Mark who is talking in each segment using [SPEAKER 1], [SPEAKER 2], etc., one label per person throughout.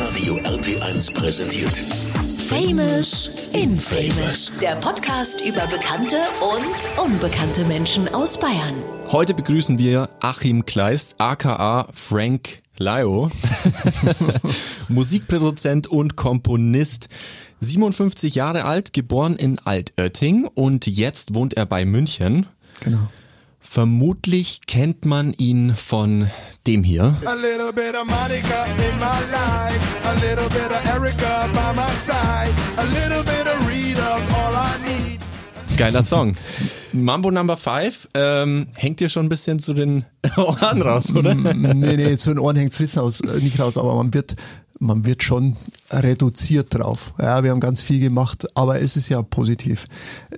[SPEAKER 1] Hitradio RT1 präsentiert.
[SPEAKER 2] Famous Infamous. Der Podcast über bekannte und unbekannte Menschen aus Bayern.
[SPEAKER 3] Heute begrüßen wir Achim Kleist, aka Frank Lio, Musikproduzent und Komponist. 57 Jahre alt, geboren in Altötting und jetzt wohnt er bei München.
[SPEAKER 4] Genau.
[SPEAKER 3] Vermutlich kennt man ihn von dem hier.
[SPEAKER 5] A little bit of Monica in my life, a little bit of Erica by my side, a little bit of Rita's all I need.
[SPEAKER 3] Geiler Song. Mambo Number 5 ähm, hängt dir schon ein bisschen zu den Ohren raus, oder?
[SPEAKER 4] nee, nee, zu den Ohren hängt's nicht raus, äh, nicht raus, aber man wird, man wird schon reduziert drauf. Ja, wir haben ganz viel gemacht, aber es ist ja positiv.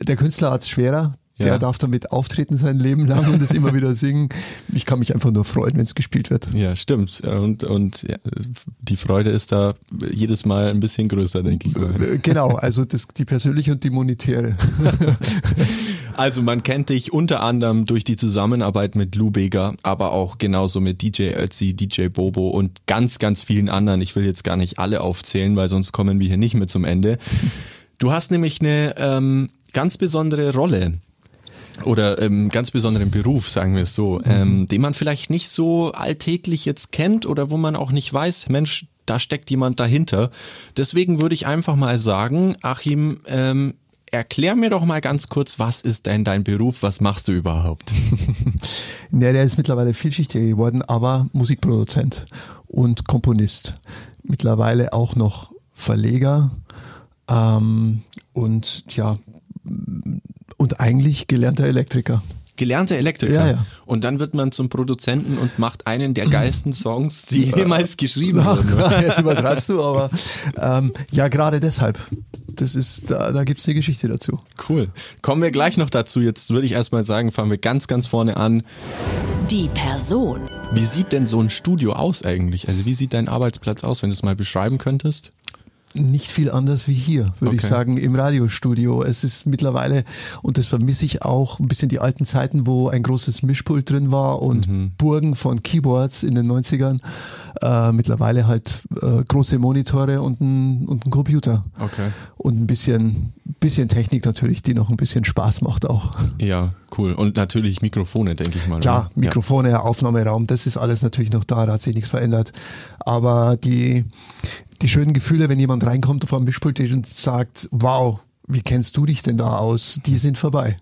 [SPEAKER 4] Der Künstler hat's schwerer. Der
[SPEAKER 3] Ja.
[SPEAKER 4] darf damit auftreten sein Leben lang und es immer wieder singen. Ich kann mich einfach nur freuen, wenn es gespielt wird.
[SPEAKER 3] Ja, stimmt. Und, und ja, die Freude ist da jedes Mal ein bisschen größer, denke ich mal.
[SPEAKER 4] Äh, Genau, also das, die persönliche und die monetäre.
[SPEAKER 3] Also man kennt dich unter anderem durch die Zusammenarbeit mit Lou Bega, aber auch genauso mit DJ Ötzi, DJ Bobo und ganz, ganz vielen anderen. Ich will jetzt gar nicht alle aufzählen, weil sonst kommen wir hier nicht mehr zum Ende. Du hast nämlich eine ähm, ganz besondere Rolle oder ähm, ganz besonderen Beruf, sagen wir es so, ähm, den man vielleicht nicht so alltäglich jetzt kennt oder wo man auch nicht weiß, Mensch, da steckt jemand dahinter. Deswegen würde ich einfach mal sagen, Achim, ähm, erklär mir doch mal ganz kurz, was ist denn dein Beruf, was machst du überhaupt?
[SPEAKER 4] Ja, der ist mittlerweile vielschichtiger geworden, aber Musikproduzent und Komponist. Mittlerweile auch noch Verleger ähm, und ja und eigentlich gelernter Elektriker.
[SPEAKER 3] Gelernter Elektriker.
[SPEAKER 4] Ja, ja.
[SPEAKER 3] Und dann wird man zum Produzenten und macht einen der geilsten Songs, die jemals geschrieben wurden.
[SPEAKER 4] Jetzt übertreibst du, aber ähm, ja, gerade deshalb. Das ist, da, da gibt's eine Geschichte dazu.
[SPEAKER 3] Cool. Kommen wir gleich noch dazu. Jetzt würde ich erstmal sagen, fangen wir ganz, ganz vorne an.
[SPEAKER 2] Die Person.
[SPEAKER 3] Wie sieht denn so ein Studio aus eigentlich? Also wie sieht dein Arbeitsplatz aus, wenn du es mal beschreiben könntest?
[SPEAKER 4] Nicht viel anders wie hier, würde ich
[SPEAKER 3] Okay.
[SPEAKER 4] sagen, im Radiostudio. Es ist mittlerweile, und das vermisse ich auch, ein bisschen die alten Zeiten, wo ein großes Mischpult drin war und
[SPEAKER 3] Mhm.
[SPEAKER 4] Burgen von Keyboards in den 90ern. Äh, mittlerweile halt äh, große Monitore und ein, und ein Computer.
[SPEAKER 3] Okay.
[SPEAKER 4] Und ein bisschen, bisschen Technik natürlich, die noch ein bisschen Spaß macht auch.
[SPEAKER 3] Ja, cool. Und natürlich Mikrofone, denke ich mal.
[SPEAKER 4] Klar,
[SPEAKER 3] oder?
[SPEAKER 4] Mikrofone, Aufnahmeraum, das ist alles natürlich noch da, da hat sich nichts verändert. Aber die, die schönen Gefühle, wenn jemand reinkommt auf einem Mischpult und sagt, wow, wie kennst du dich denn da aus? Die sind vorbei.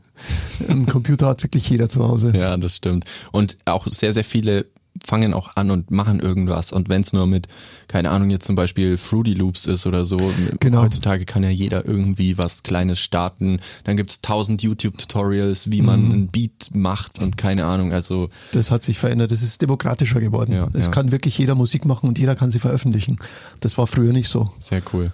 [SPEAKER 4] Ein Computer hat wirklich jeder zu Hause.
[SPEAKER 3] Ja, das stimmt. Und auch sehr, sehr viele fangen auch an und machen irgendwas. Und wenn es nur mit, keine Ahnung, jetzt zum Beispiel Fruity Loops ist oder so,
[SPEAKER 4] Genau.
[SPEAKER 3] heutzutage kann ja jeder irgendwie was Kleines starten. Dann gibt's tausend YouTube-Tutorials, wie man
[SPEAKER 4] Mhm.
[SPEAKER 3] einen Beat macht und keine Ahnung. Also
[SPEAKER 4] Das hat sich verändert, es ist demokratischer geworden.
[SPEAKER 3] Ja,
[SPEAKER 4] es
[SPEAKER 3] ja.
[SPEAKER 4] kann wirklich jeder Musik machen und jeder kann sie veröffentlichen. Das war früher nicht so.
[SPEAKER 3] sehr cool.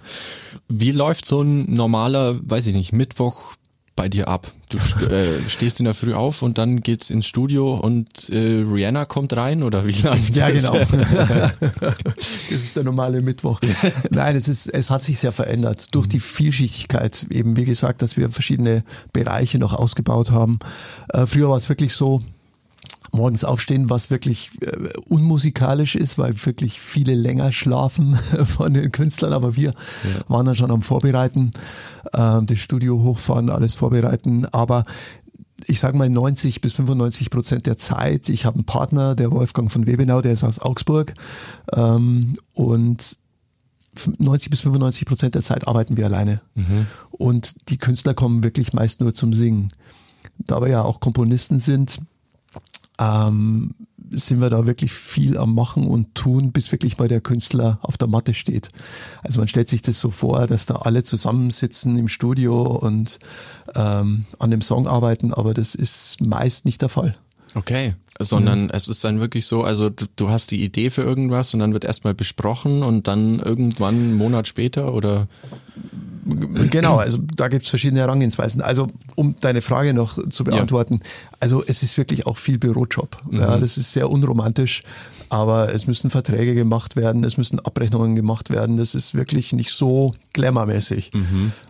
[SPEAKER 3] Wie läuft so ein normaler, weiß ich nicht, Mittwoch bei dir ab? Du äh, stehst in der Früh auf und dann geht's ins Studio und äh, Rihanna kommt rein oder wie läuft
[SPEAKER 4] Ja,
[SPEAKER 3] das?
[SPEAKER 4] genau. das ist der normale Mittwoch. Nein, es ist, es hat sich sehr verändert durch die Vielschichtigkeit. Eben, wie gesagt, dass wir verschiedene Bereiche noch ausgebaut haben. Äh, früher war es wirklich so, morgens aufstehen, was wirklich äh, unmusikalisch ist, weil wirklich viele länger schlafen von den Künstlern, aber wir waren dann schon am Vorbereiten, äh, das Studio hochfahren, alles vorbereiten, aber ich sage mal 90 bis 95 Prozent der Zeit. Ich habe einen Partner, der Wolfgang von Webenau, der ist aus Augsburg ähm, und 90 bis 95 Prozent der Zeit arbeiten wir alleine. Und die Künstler kommen wirklich meist nur zum Singen. Da wir ja auch Komponisten sind, ähm, sind wir da wirklich viel am Machen und tun, bis wirklich mal der Künstler auf der Matte steht. Also man stellt sich das so vor, dass da alle zusammensitzen im Studio und ähm, an dem Song arbeiten, aber das ist meist nicht der Fall.
[SPEAKER 3] Okay, sondern es ist dann wirklich so, also du, du hast die Idee für irgendwas und dann wird erstmal besprochen und dann irgendwann einen Monat später oder
[SPEAKER 4] Genau, also da gibt's verschiedene Herangehensweisen. Also um deine Frage noch zu beantworten, also es ist wirklich auch viel Bürojob. Ja, das ist sehr unromantisch, aber es müssen Verträge gemacht werden, es müssen Abrechnungen gemacht werden. Das ist wirklich nicht so glamourmäßig.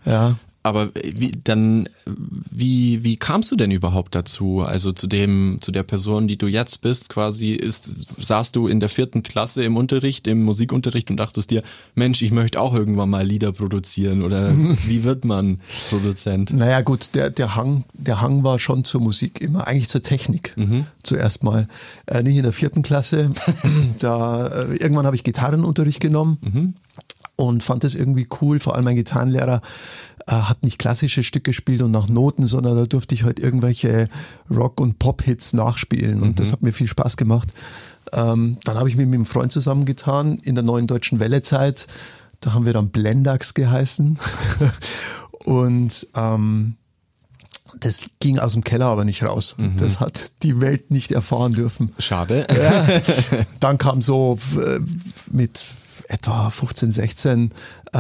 [SPEAKER 4] Ja,
[SPEAKER 3] aber wie dann wie wie kamst du denn überhaupt dazu? Also zu dem zu der Person, die du jetzt bist, quasi ist saßt du in der vierten Klasse im Unterricht, im Musikunterricht und dachtest dir, Mensch, ich möchte auch irgendwann mal Lieder produzieren oder wie wird man Produzent?
[SPEAKER 4] Naja gut, der, der Hang, der Hang war schon zur Musik, immer eigentlich zur Technik zuerst mal. Äh, nicht in der vierten Klasse. da äh, irgendwann habe ich Gitarrenunterricht genommen und fand das irgendwie cool. Vor allem mein Gitarrenlehrer äh, hat nicht klassische Stücke gespielt und nach Noten, sondern da durfte ich halt irgendwelche Rock- und Pop-Hits nachspielen und das hat mir viel Spaß gemacht. Ähm, dann habe ich mich mit einem Freund zusammengetan in der neuen deutschen Wellezeit. Da haben wir dann Blendax geheißen. und ähm, das ging aus dem Keller aber nicht raus. Das hat die Welt nicht erfahren dürfen.
[SPEAKER 3] Schade.
[SPEAKER 4] Ja. Dann kam so äh, mit etwa 15, 16 äh,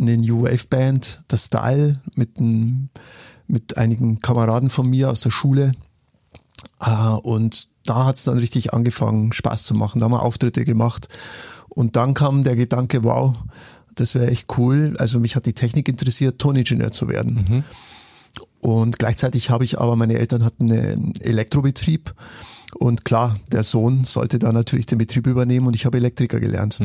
[SPEAKER 4] eine New Wave Band, das Style, mit, ein, mit einigen Kameraden von mir aus der Schule. Äh, und da hat's dann richtig angefangen, Spaß zu machen. Da haben wir Auftritte gemacht. Und dann kam der Gedanke, wow, das wäre echt cool. Also mich hat die Technik interessiert, Toningenieur zu werden. Und gleichzeitig habe ich aber, meine Eltern hatten einen Elektrobetrieb. Und klar, der Sohn sollte da natürlich den Betrieb übernehmen und ich habe Elektriker gelernt.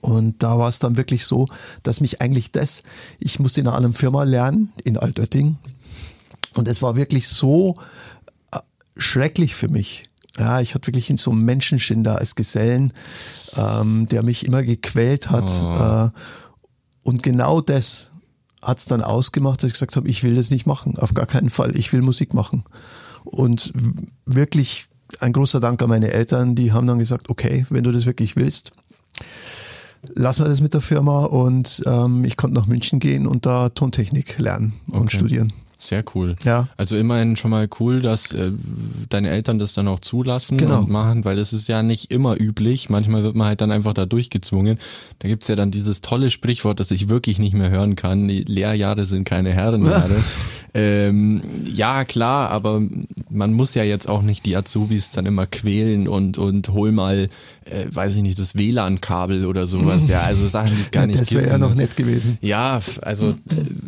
[SPEAKER 4] Und da war es dann wirklich so, dass mich eigentlich das, ich musste in einer anderen Firma lernen, in Altötting. Und es war wirklich so äh, schrecklich für mich. Ja, ich hatte wirklich so einen Menschenschinder als Gesellen, ähm, der mich immer gequält hat. Äh, und genau das hat's dann ausgemacht, dass ich gesagt habe, ich will das nicht machen, auf gar keinen Fall. Ich will Musik machen. Und wirklich ein großer Dank an meine Eltern, die haben dann gesagt, okay, wenn du das wirklich willst, lassen wir das mit der Firma und ähm, ich konnte nach München gehen und da Tontechnik lernen und
[SPEAKER 3] Okay.
[SPEAKER 4] studieren.
[SPEAKER 3] Sehr cool.
[SPEAKER 4] Ja.
[SPEAKER 3] Also immerhin schon mal cool, dass äh, deine Eltern das dann auch zulassen
[SPEAKER 4] Genau.
[SPEAKER 3] und machen, weil das ist ja nicht immer üblich. Manchmal wird man halt dann einfach da durchgezwungen. Da gibt's ja dann dieses tolle Sprichwort, das ich wirklich nicht mehr hören kann. Die Lehrjahre sind keine Herrenjahre. ähm, ja, klar, aber man muss ja jetzt auch nicht die Azubis dann immer quälen und, und hol mal, äh, weiß ich nicht, das WLAN-Kabel oder sowas. Ja, also Sachen, die es gar nicht
[SPEAKER 4] das wäre
[SPEAKER 3] gibt.
[SPEAKER 4] ja noch nett gewesen.
[SPEAKER 3] Ja, also äh,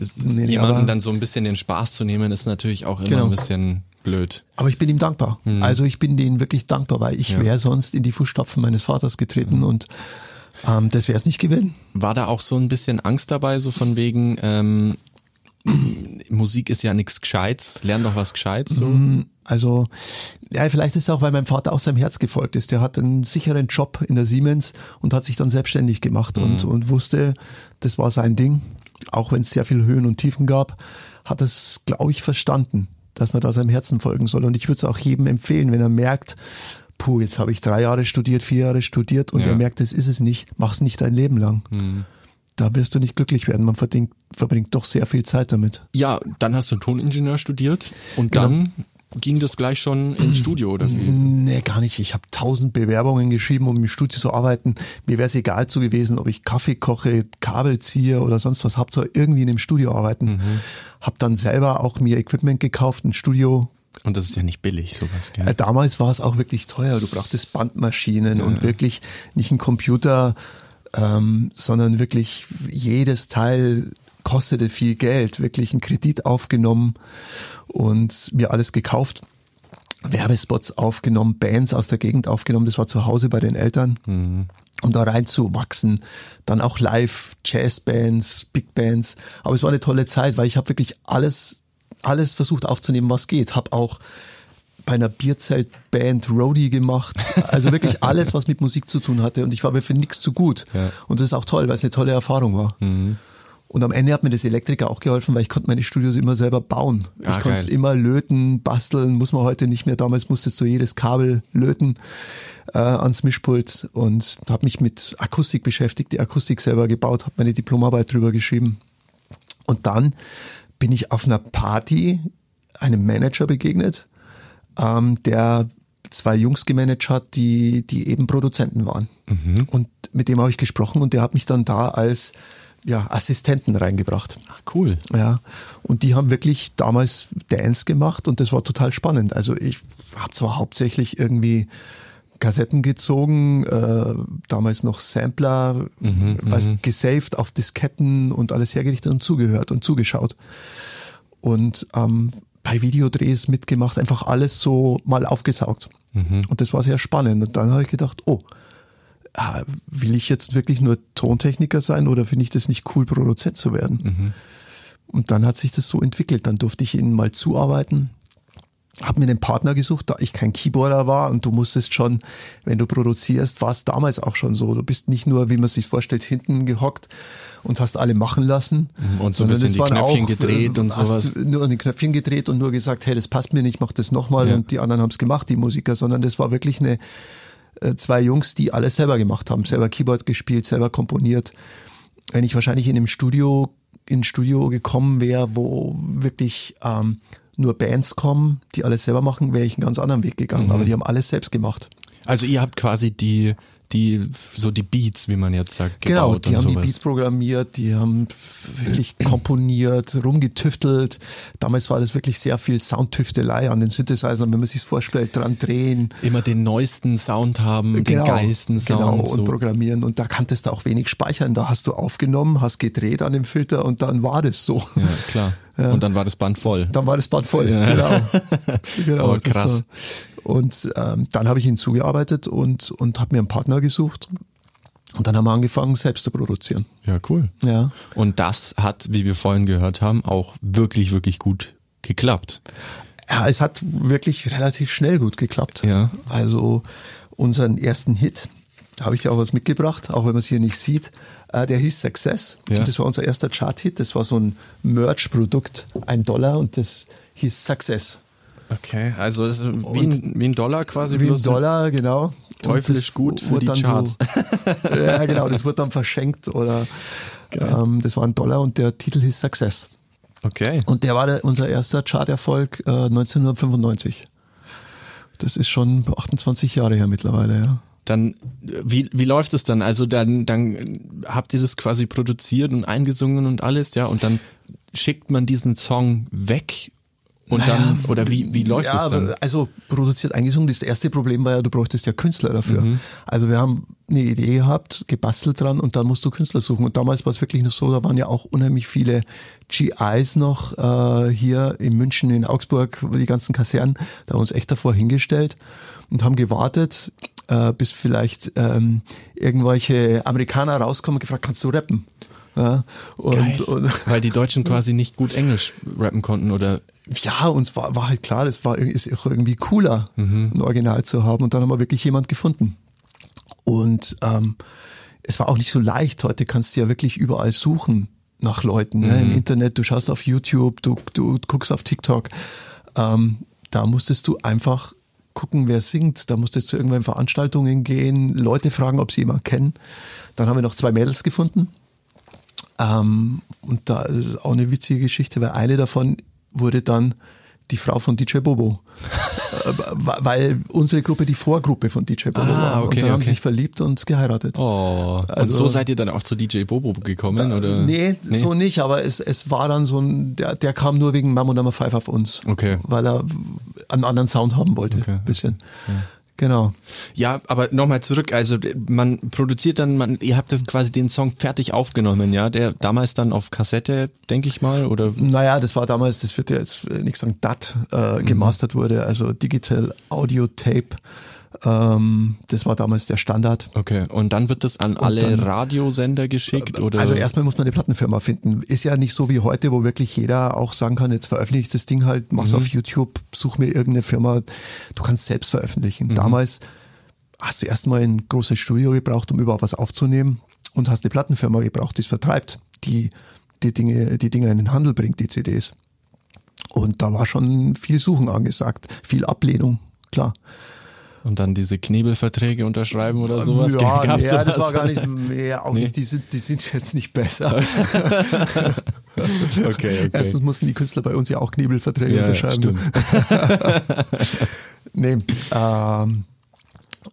[SPEAKER 3] es-
[SPEAKER 4] Nee,
[SPEAKER 3] jemanden dann so ein bisschen den Spaß zu nehmen, ist natürlich auch immer
[SPEAKER 4] Genau.
[SPEAKER 3] ein bisschen blöd.
[SPEAKER 4] Aber ich bin ihm dankbar. Also ich bin denen wirklich dankbar, weil ich
[SPEAKER 3] Ja.
[SPEAKER 4] wäre sonst in die Fußstapfen meines Vaters getreten und ähm, das wäre es nicht gewesen.
[SPEAKER 3] War da auch so ein bisschen Angst dabei, so von wegen, ähm, Musik ist ja nichts Gescheites, lern doch was Gescheites so.
[SPEAKER 4] Also, ja, vielleicht ist es auch, weil mein Vater auch seinem Herz gefolgt ist. Der hat einen sicheren Job in der Siemens und hat sich dann selbstständig gemacht und, und wusste, das war sein Ding. Auch wenn es sehr viel Höhen und Tiefen gab, hat es, glaube ich, verstanden, dass man da seinem Herzen folgen soll. Und ich würde es auch jedem empfehlen, wenn er merkt, puh, jetzt habe ich drei Jahre studiert, vier Jahre studiert und
[SPEAKER 3] Ja.
[SPEAKER 4] er merkt, das ist es nicht, mach's nicht dein Leben lang. Da wirst du nicht glücklich werden. Man verdient, verbringt doch sehr viel Zeit damit.
[SPEAKER 3] Ja, dann hast du Toningenieur studiert und dann ging das gleich schon ins Studio oder wie?
[SPEAKER 4] Nee, gar nicht. Ich habe tausend Bewerbungen geschrieben, um im Studio zu arbeiten. Mir wäre es egal zu gewesen, ob ich Kaffee koche, Kabel ziehe oder sonst was. Hauptsache irgendwie in einem Studio arbeiten. Hab dann selber auch mir Equipment gekauft, ein Studio.
[SPEAKER 3] Und das ist ja nicht billig, sowas, gell?
[SPEAKER 4] Äh, damals war es auch wirklich teuer. Du brauchtest Bandmaschinen und wirklich nicht ein Computer, ähm, sondern wirklich jedes Teil kostete viel Geld. Wirklich einen Kredit aufgenommen und mir alles gekauft. Werbespots aufgenommen, Bands aus der Gegend aufgenommen. Das war zu Hause bei den Eltern. Um da reinzuwachsen. Dann auch live, Jazzbands, Big Bands. Aber es war eine tolle Zeit, weil ich habe wirklich alles, alles versucht aufzunehmen, was geht. Hab auch bei einer Bierzeltband Roadie gemacht. Also wirklich alles, was mit Musik zu tun hatte. Und ich war aber für nichts zu gut.
[SPEAKER 3] Ja.
[SPEAKER 4] Und das ist auch toll, weil es eine tolle Erfahrung war. Und am Ende hat mir das Elektriker auch geholfen, weil ich konnte meine Studios immer selber bauen.
[SPEAKER 3] Ah,
[SPEAKER 4] ich konnte es immer löten, basteln, muss man heute nicht mehr. Damals musstest du jedes Kabel löten äh, ans Mischpult und habe mich mit Akustik beschäftigt, die Akustik selber gebaut, habe meine Diplomarbeit drüber geschrieben. Und dann bin ich auf einer Party einem Manager begegnet, ähm, der zwei Jungs gemanagt hat, die, die eben Produzenten waren. Und mit dem habe ich gesprochen und der hat mich dann da als ja, Assistenten reingebracht.
[SPEAKER 3] Ach, cool.
[SPEAKER 4] Ja, und die haben wirklich damals Dance gemacht und das war total spannend. Also ich habe zwar hauptsächlich irgendwie Kassetten gezogen, äh, damals noch Sampler,
[SPEAKER 3] Mhm,
[SPEAKER 4] was gesaved auf Disketten und alles hergerichtet und zugehört und zugeschaut. Und ähm, bei Videodrehs mitgemacht, einfach alles so mal aufgesaugt.
[SPEAKER 3] Mhm.
[SPEAKER 4] Und das war sehr spannend. Und dann habe ich gedacht, oh, will ich jetzt wirklich nur Tontechniker sein oder finde ich das nicht cool, Produzent zu werden?
[SPEAKER 3] Mhm.
[SPEAKER 4] Und dann hat sich das so entwickelt. Dann durfte ich ihnen mal zuarbeiten. Hab mir einen Partner gesucht, da ich kein Keyboarder war und du musstest schon, wenn du produzierst, war es damals auch schon so. Du bist nicht nur, wie man sich vorstellt, hinten gehockt und hast alle machen lassen.
[SPEAKER 3] Und so ein bisschen
[SPEAKER 4] es
[SPEAKER 3] die
[SPEAKER 4] waren
[SPEAKER 3] Knöpfchen
[SPEAKER 4] auch,
[SPEAKER 3] gedreht
[SPEAKER 4] äh,
[SPEAKER 3] und
[SPEAKER 4] hast
[SPEAKER 3] sowas.
[SPEAKER 4] Nur an den Knöpfchen gedreht und nur gesagt, hey, das passt mir nicht, mach das nochmal
[SPEAKER 3] Ja.
[SPEAKER 4] und die anderen haben es gemacht, die Musiker, sondern das war wirklich eine zwei Jungs, die alles selber gemacht haben, selber Keyboard gespielt, selber komponiert. Wenn ich wahrscheinlich in einem Studio, in ein Studio gekommen wäre, wo wirklich ähm, nur Bands kommen, die alles selber machen, wäre ich einen ganz anderen Weg gegangen.
[SPEAKER 3] Mhm.
[SPEAKER 4] Aber die haben alles selbst gemacht.
[SPEAKER 3] Also ihr habt quasi die, die, so die Beats, wie man jetzt sagt,
[SPEAKER 4] Genau, die haben die
[SPEAKER 3] sowas.
[SPEAKER 4] Beats programmiert, die haben wirklich komponiert, rumgetüftelt. Damals war das wirklich sehr viel Soundtüftelei an den Synthesizern, wenn man sich vorstellt, dran drehen.
[SPEAKER 3] Immer den neuesten Sound haben, den geilsten Sound.
[SPEAKER 4] genau, und
[SPEAKER 3] so.
[SPEAKER 4] programmieren. Und da kanntest du auch wenig speichern. Da hast du aufgenommen, hast gedreht an dem Filter und dann war das so.
[SPEAKER 3] Ja, klar. Und dann war das Band voll.
[SPEAKER 4] Dann war das Bad voll.
[SPEAKER 3] Ja.
[SPEAKER 4] Genau. genau das
[SPEAKER 3] krass.
[SPEAKER 4] War. Und ähm, dann habe ich hinzugearbeitet und, und habe mir einen Partner gesucht. Und dann haben wir angefangen, selbst zu produzieren.
[SPEAKER 3] Ja, cool.
[SPEAKER 4] Ja.
[SPEAKER 3] Und das hat, wie wir vorhin gehört haben, auch wirklich, wirklich gut geklappt.
[SPEAKER 4] Ja, es hat wirklich relativ schnell gut geklappt.
[SPEAKER 3] Ja.
[SPEAKER 4] Also unseren ersten Hit, da habe ich ja auch was mitgebracht, auch wenn man es hier nicht sieht. Äh, der hieß Success.
[SPEAKER 3] Ja.
[SPEAKER 4] Und das war unser erster Chart-Hit. Das war so ein Merch-Produkt, ein Dollar und das hieß Success.
[SPEAKER 3] Okay, also es ist wie ein, wie ein Dollar quasi.
[SPEAKER 4] Wie ein Dollar, genau.
[SPEAKER 3] Teuflisch gut für die Charts.
[SPEAKER 4] So, ja, genau, das wurde dann verschenkt oder ähm, das war ein Dollar und der Titel hieß Success.
[SPEAKER 3] Okay.
[SPEAKER 4] Und der war der, unser erster Charterfolg äh, 1995. Das ist schon 28 Jahre her mittlerweile, ja.
[SPEAKER 3] Dann, wie, wie läuft es dann? Also dann, dann habt ihr das quasi produziert und eingesungen und alles, ja, und dann schickt man diesen Song weg und
[SPEAKER 4] Naja,
[SPEAKER 3] dann, oder wie, wie läuft
[SPEAKER 4] ja,
[SPEAKER 3] es dann?
[SPEAKER 4] Also produziert eingesungen, das erste Problem war ja, du bräuchtest ja Künstler dafür.
[SPEAKER 3] Mhm.
[SPEAKER 4] Also wir haben eine Idee gehabt, gebastelt dran und dann musst du Künstler suchen. Und damals war es wirklich noch so, da waren ja auch unheimlich viele GIs noch äh, hier in München, in Augsburg, die ganzen Kasernen, da haben wir uns echt davor hingestellt und haben gewartet, äh, bis vielleicht ähm, irgendwelche Amerikaner rauskommen und gefragt, kannst du rappen? Ja, und, und
[SPEAKER 3] Weil die Deutschen quasi nicht gut Englisch rappen konnten oder
[SPEAKER 4] ja, uns war, war halt klar, das war ist auch irgendwie cooler, ein Original zu haben. Und dann haben wir wirklich jemand gefunden. Und ähm, es war auch nicht so leicht. Heute kannst du ja wirklich überall suchen nach Leuten. Ne? Im Internet, du schaust auf YouTube, du, du guckst auf TikTok. Ähm, da musstest du einfach gucken, wer singt. Da musstest du irgendwann in Veranstaltungen gehen, Leute fragen, ob sie jemanden kennen. Dann haben wir noch zwei Mädels gefunden. Ähm, und da ist auch eine witzige Geschichte, weil eine davon wurde dann die Frau von DJ Bobo. Äh, weil unsere Gruppe die Vorgruppe von DJ Bobo
[SPEAKER 3] Ah,
[SPEAKER 4] war.
[SPEAKER 3] okay,
[SPEAKER 4] und dann haben
[SPEAKER 3] okay.
[SPEAKER 4] sie sich verliebt und geheiratet.
[SPEAKER 3] Oh,
[SPEAKER 4] Also-
[SPEAKER 3] und so seid ihr dann auch zu DJ Bobo gekommen, oder?
[SPEAKER 4] Nee, so nicht, aber es, es war dann so ein, der, der kam nur wegen Mammo Number 5 auf uns.
[SPEAKER 3] Okay.
[SPEAKER 4] Weil er einen anderen Sound haben wollte,
[SPEAKER 3] Okay.
[SPEAKER 4] bisschen. Genau.
[SPEAKER 3] Ja, aber nochmal zurück, also man produziert dann, man, ihr habt das quasi den Song fertig aufgenommen, ja, der damals dann auf Kassette, denke ich mal, oder?
[SPEAKER 4] Naja, das war damals, das wird ja jetzt äh, nicht sagen, DAT
[SPEAKER 3] Mhm.
[SPEAKER 4] äh, gemastert wurde, also Digital Audio Tape. Ähm, das war damals der Standard.
[SPEAKER 3] Okay, und dann wird das an alle
[SPEAKER 4] dann-
[SPEAKER 3] Radiosender geschickt, oder?
[SPEAKER 4] Also erstmal muss man eine Plattenfirma finden. Ist ja nicht so wie heute, wo wirklich jeder auch sagen kann, jetzt veröffentliche ich das Ding halt, mach's auf YouTube, such mir irgendeine Firma. Du kannst selbst veröffentlichen. Damals hast du erstmal ein großes Studio gebraucht, um überhaupt was aufzunehmen und hast eine Plattenfirma gebraucht, die es vertreibt, die die Dinge, die Dinge in den Handel bringt, die CDs. Und da war schon viel Suchen angesagt, viel Ablehnung, klar.
[SPEAKER 3] Und dann diese Knebelverträge unterschreiben oder sowas?
[SPEAKER 4] Ja,
[SPEAKER 3] Gab's
[SPEAKER 4] ja das war gar nicht, ja, auch nicht, die sind, die sind jetzt nicht besser.
[SPEAKER 3] Okay, okay.
[SPEAKER 4] Erstens mussten die Künstler bei uns ja auch Knebelverträge
[SPEAKER 3] Ja,
[SPEAKER 4] unterschreiben. nee, ähm,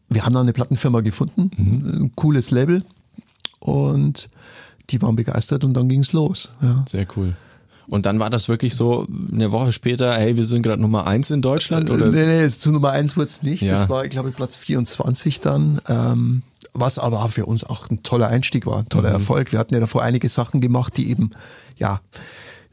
[SPEAKER 4] wir haben dann eine Plattenfirma gefunden,
[SPEAKER 3] Mhm.
[SPEAKER 4] ein cooles Label und die waren begeistert und dann ging's los. Ja.
[SPEAKER 3] Sehr cool. Und dann war das wirklich so eine Woche später, hey, wir sind gerade Nummer eins in Deutschland? Oder?
[SPEAKER 4] Nee, nee, zu Nummer eins wurde es nicht.
[SPEAKER 3] Ja.
[SPEAKER 4] Das war, glaube ich, Platz 24 dann. Ähm, was aber für uns auch ein toller Einstieg war, ein
[SPEAKER 3] Mhm.
[SPEAKER 4] toller Erfolg. Wir hatten ja davor einige Sachen gemacht, die eben, ja,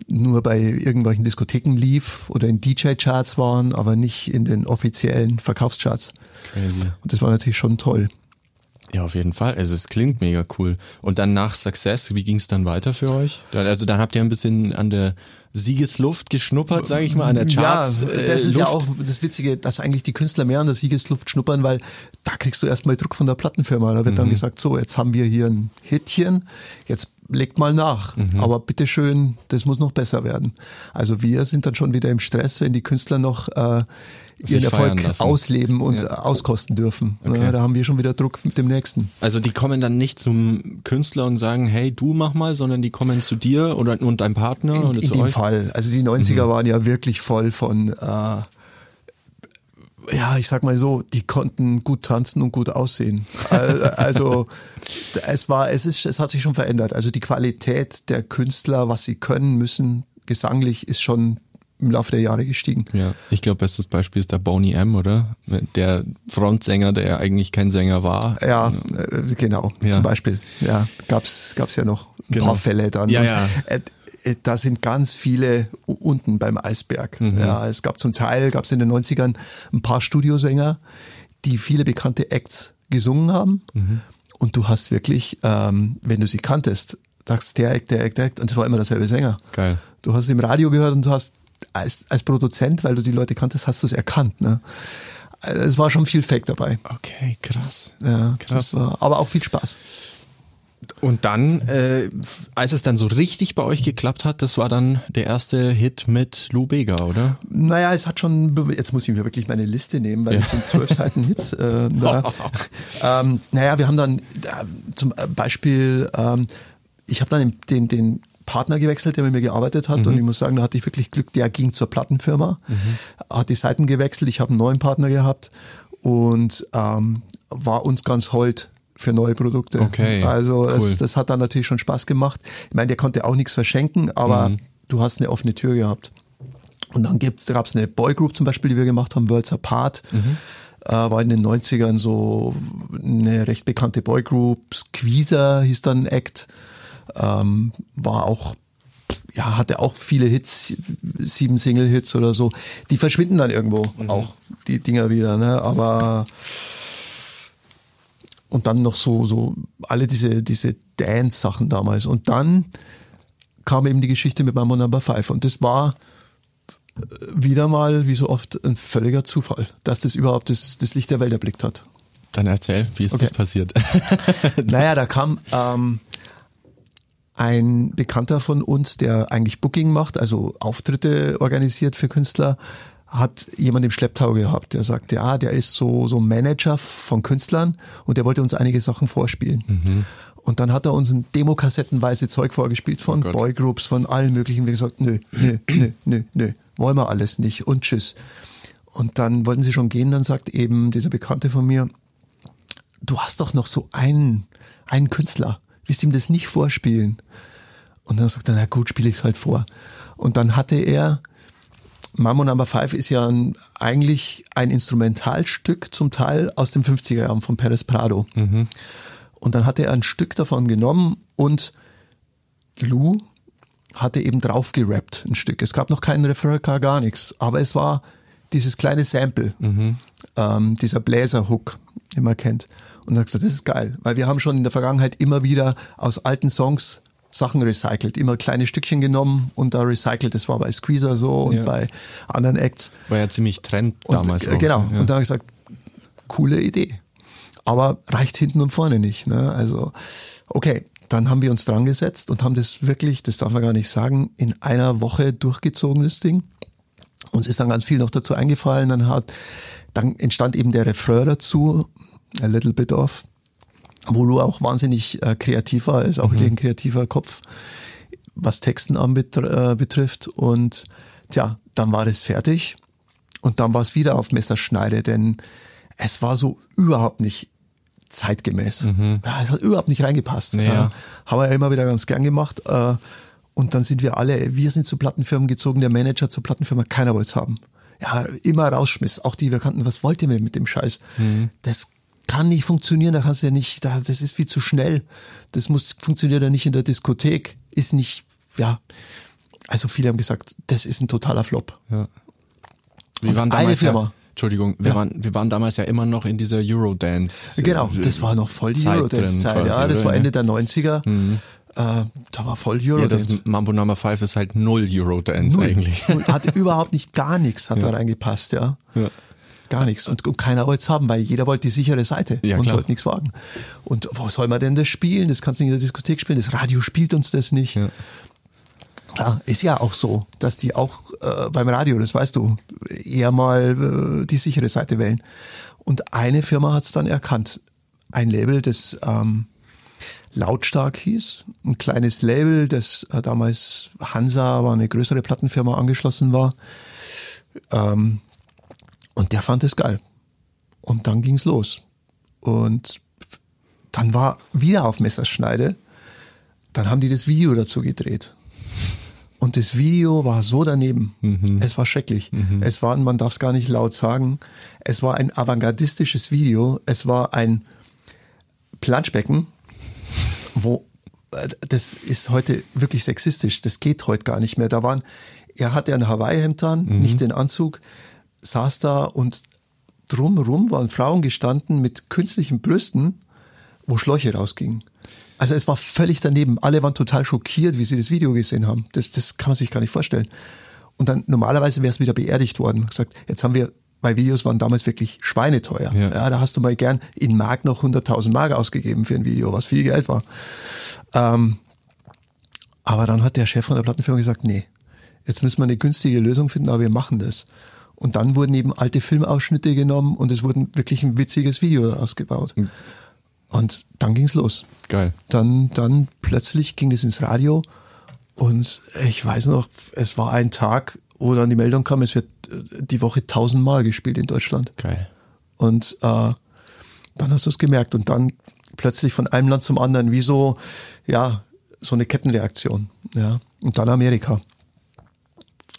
[SPEAKER 4] nur bei irgendwelchen Diskotheken lief oder in DJ-Charts waren, aber nicht in den offiziellen Verkaufscharts.
[SPEAKER 3] Crazy.
[SPEAKER 4] Und das war natürlich schon toll.
[SPEAKER 3] Ja, auf jeden Fall. Also es klingt mega cool. Und dann nach Success, wie ging es dann weiter für euch? Also dann habt ihr ein bisschen an der Siegesluft geschnuppert, sage ich mal, an der Charts.
[SPEAKER 4] ja,
[SPEAKER 3] äh,
[SPEAKER 4] das ist ja auch
[SPEAKER 3] Luft.
[SPEAKER 4] das Witzige, dass eigentlich die Künstler mehr an der Siegesluft schnuppern, weil da kriegst du erstmal Druck von der Plattenfirma. Da wird
[SPEAKER 3] Mhm.
[SPEAKER 4] dann gesagt, so, jetzt haben wir hier ein Hitchen, jetzt legt mal nach.
[SPEAKER 3] Mhm.
[SPEAKER 4] Aber bitteschön, das muss noch besser werden. Also wir sind dann schon wieder im Stress, wenn die Künstler noch äh, ihren Erfolg ausleben und
[SPEAKER 3] Ja.
[SPEAKER 4] auskosten dürfen.
[SPEAKER 3] Okay.
[SPEAKER 4] Ja, da haben wir schon wieder Druck mit dem nächsten.
[SPEAKER 3] Also die kommen dann nicht zum Künstler und sagen, hey, du mach mal, sondern die kommen zu dir oder und deinem Partner
[SPEAKER 4] In,
[SPEAKER 3] oder
[SPEAKER 4] in
[SPEAKER 3] zu
[SPEAKER 4] dem
[SPEAKER 3] euch.
[SPEAKER 4] Fall. Also die 90er waren ja wirklich voll von, äh, ja, ich sag mal so, die konnten gut tanzen und gut aussehen. Al- Also es war, es ist, es hat sich schon verändert. Also die Qualität der Künstler, was sie können müssen, gesanglich, ist schon im Laufe der Jahre gestiegen.
[SPEAKER 3] Ja, ich glaube, bestes Beispiel ist der Boney M, oder? Der Frontsänger, der eigentlich kein Sänger war.
[SPEAKER 4] Ja, äh, genau,
[SPEAKER 3] Ja.
[SPEAKER 4] zum Beispiel. Ja, gab's, gab's ja noch ein
[SPEAKER 3] Genau.
[SPEAKER 4] paar Fälle dann.
[SPEAKER 3] Ja, ja.
[SPEAKER 4] Äh, da sind ganz viele unten beim Eisberg.
[SPEAKER 3] Mhm.
[SPEAKER 4] Ja, es gab zum Teil, gab's in den 90ern ein paar Studiosänger, die viele bekannte Acts gesungen haben.
[SPEAKER 3] Mhm.
[SPEAKER 4] Und du hast wirklich, ähm, wenn du sie kanntest, sagst der Act, der Act, der Act, und es war immer derselbe Sänger.
[SPEAKER 3] Geil.
[SPEAKER 4] Du hast im Radio gehört und du hast als, als Produzent, weil du die Leute kanntest, hast du es erkannt. Ne? Also Es war schon viel Fake dabei.
[SPEAKER 3] Okay, krass.
[SPEAKER 4] Ja,
[SPEAKER 3] Krass.
[SPEAKER 4] War, aber auch viel Spaß.
[SPEAKER 3] Und dann, äh, als es dann so richtig bei euch geklappt hat, das war dann der erste Hit mit Lou Bega, oder?
[SPEAKER 4] Naja, es hat schon, jetzt muss ich mir wirklich meine Liste nehmen, weil es sind zwölf Seiten Hits. Äh, da. ähm, naja, wir haben dann äh, zum Beispiel, ähm, ich habe dann den, den, Partner gewechselt, der mit mir gearbeitet hat. Und ich muss sagen, da hatte ich wirklich Glück, der ging zur Plattenfirma, hat die Seiten gewechselt, ich habe einen neuen Partner gehabt und ähm, war uns ganz hold für neue Produkte.
[SPEAKER 3] Okay,
[SPEAKER 4] Also
[SPEAKER 3] cool.
[SPEAKER 4] das, das hat dann natürlich schon Spaß gemacht. Ich meine, der konnte auch nichts verschenken, aber du hast eine offene Tür gehabt. Und dann da gab's eine Boygroup zum Beispiel, die wir gemacht haben, Worlds Apart. Äh, war in den 90ern so eine recht bekannte Boygroup. Squeezer hieß dann ein Act. Ähm, war auch, ja, hatte auch viele Hits, sieben Single-Hits oder so. Die verschwinden dann irgendwo auch, die Dinger wieder, ne? Aber und dann noch so, so alle diese, diese Dance-Sachen damals. Und dann kam eben die Geschichte mit Mambo Number Five. Und das war äh, wieder mal, wie so oft, ein völliger Zufall, dass das überhaupt das, das Licht der Welt erblickt hat.
[SPEAKER 3] Dann erzähl, wie ist
[SPEAKER 4] Okay.
[SPEAKER 3] das passiert?
[SPEAKER 4] Naja, da kam ähm, ein Bekannter von uns, der eigentlich Booking macht, also Auftritte organisiert für Künstler, hat jemand im Schlepptau gehabt, der sagte, ja, der ist so, so Manager von Künstlern und der wollte uns einige Sachen vorspielen. Und dann hat er uns ein Demokassettenweise Zeug vorgespielt von
[SPEAKER 3] Gott.
[SPEAKER 4] Boygroups, von allen möglichen. Wir gesagt, nö, nö, nö, nö, nö, wollen wir alles nicht und tschüss. Und dann wollten sie schon gehen, dann sagt eben dieser Bekannte von mir, du hast doch noch so einen, einen Künstler, willst du ihm das nicht vorspielen? Und dann sagt er, na gut, spiele ich es halt vor. Und dann hatte er, Mambo Number Five ist ja ein, eigentlich ein Instrumentalstück zum Teil aus den 50er Jahren von Perez Prado. Und dann hatte er ein Stück davon genommen und Lou hatte eben drauf gerappt, ein Stück. Es gab noch keinen Referral, gar nichts, aber es war dieses kleine Sample, ähm, dieser Bläserhook, den man kennt. Und dann hat gesagt, das ist geil, weil wir haben schon in der Vergangenheit immer wieder aus alten Songs Sachen recycelt, immer kleine Stückchen genommen und da recycelt. Das war bei Squeezer so und
[SPEAKER 3] Ja.
[SPEAKER 4] bei anderen Acts.
[SPEAKER 3] War ja ziemlich Trend
[SPEAKER 4] Und,
[SPEAKER 3] damals.
[SPEAKER 4] äh,
[SPEAKER 3] auch.
[SPEAKER 4] Genau.
[SPEAKER 3] Ja.
[SPEAKER 4] Und dann habe ich gesagt, coole Idee. Aber reicht hinten und vorne nicht. Ne? Also, okay, dann haben wir uns dran gesetzt und haben das wirklich, das darf man gar nicht sagen, in einer Woche durchgezogen, das Ding. Uns ist dann ganz viel noch dazu eingefallen. Dann hat, dann entstand eben der Refrain dazu, a little bit of, wo Lu auch wahnsinnig äh, kreativ war, ist auch wirklich ein kreativer Kopf, was Texten anbet äh, betrifft. Und tja, dann war das fertig. Und dann war es wieder auf Messerschneide, denn es war so überhaupt nicht zeitgemäß. Ja, es hat überhaupt nicht reingepasst.
[SPEAKER 3] Nee, ja.
[SPEAKER 4] Haben wir ja immer wieder ganz gern gemacht. Äh, Und dann sind wir alle, wir sind zu Plattenfirmen gezogen, der Manager zur Plattenfirma, keiner wollte es haben. Ja, immer rausschmiss, auch die wir kannten, was wollt ihr mir mit dem Scheiß? Das kann nicht funktionieren, da kannst du ja nicht, da- das ist viel zu schnell. Das muss, funktioniert ja nicht in der Diskothek, ist nicht, ja. Also viele haben gesagt, das ist ein totaler Flop.
[SPEAKER 3] Ja. Wir
[SPEAKER 4] Und
[SPEAKER 3] waren
[SPEAKER 4] eine Firma.
[SPEAKER 3] Ja, Entschuldigung, wir,
[SPEAKER 4] Ja.
[SPEAKER 3] waren, wir waren damals ja immer noch in dieser Eurodance.
[SPEAKER 4] Genau,
[SPEAKER 3] äh,
[SPEAKER 4] das war noch voll die
[SPEAKER 3] Zeit
[SPEAKER 4] Eurodance-Zeit. Ja, das war
[SPEAKER 3] Ja.
[SPEAKER 4] Ende der 90er. Äh, da war voll
[SPEAKER 3] Ja,
[SPEAKER 4] Eurodance.
[SPEAKER 3] das Mambo Number 5 ist halt null Eurodance
[SPEAKER 4] Null.
[SPEAKER 3] eigentlich.
[SPEAKER 4] Null. Hat überhaupt nicht, gar nichts hat da reingepasst, ja.
[SPEAKER 3] Ja.
[SPEAKER 4] Gar nichts. Und, und keiner wollte es haben, weil jeder wollte die sichere Seite
[SPEAKER 3] Ja,
[SPEAKER 4] und
[SPEAKER 3] klar.
[SPEAKER 4] wollte nichts wagen. Und wo soll man denn das spielen? Das kannst du nicht in der Diskothek spielen. Das Radio spielt uns das nicht.
[SPEAKER 3] Ja.
[SPEAKER 4] Klar, ist ja auch so, dass die auch äh, beim Radio, das weißt du, eher mal äh, die sichere Seite wählen. Und eine Firma hat es dann erkannt. Ein Label, das ähm, Lautstark hieß. Ein kleines Label, das äh, damals Hansa war eine größere Plattenfirma angeschlossen war. Ähm, und der fand es geil. Und dann ging's los. Und dann war wieder auf Messerschneide. Dann haben die das Video dazu gedreht. Und das Video war so daneben. Es war schrecklich. Es war, man darf es gar nicht laut sagen, es war ein avantgardistisches Video. Es war ein Planschbecken, wo äh, das ist heute wirklich sexistisch. Das geht heute gar nicht mehr. Da waren, er hatte ein Hawaii-Hemd an, nicht den Anzug, saß da und drumherum waren Frauen gestanden mit künstlichen Brüsten, wo Schläuche rausgingen. Also es war völlig daneben. Alle waren total schockiert, wie sie das Video gesehen haben. Das, das kann man sich gar nicht vorstellen. Und dann normalerweise wäre es wieder beerdigt worden. Gesagt, jetzt haben wir, weil Videos waren damals wirklich schweineteuer.
[SPEAKER 3] Ja.
[SPEAKER 4] Ja. da hast du mal gern in Mark noch 100.000 Mark ausgegeben für ein Video, was viel Geld war. Ähm, aber dann hat der Chef von der Plattenfirma gesagt, nee, jetzt müssen wir eine günstige Lösung finden, aber wir machen das. Und dann wurden eben alte Filmausschnitte genommen und es wurden wirklich ein witziges Video ausgebaut. Und dann ging's los.
[SPEAKER 3] Geil.
[SPEAKER 4] Dann, dann plötzlich ging es ins Radio und ich weiß noch, es war ein Tag, wo dann die Meldung kam, es wird äh, die Woche tausendmal gespielt in Deutschland.
[SPEAKER 3] Geil.
[SPEAKER 4] Und äh, dann hast du es gemerkt und dann plötzlich von einem Land zum anderen, wie so, ja, so eine Kettenreaktion. Ja. Und dann Amerika.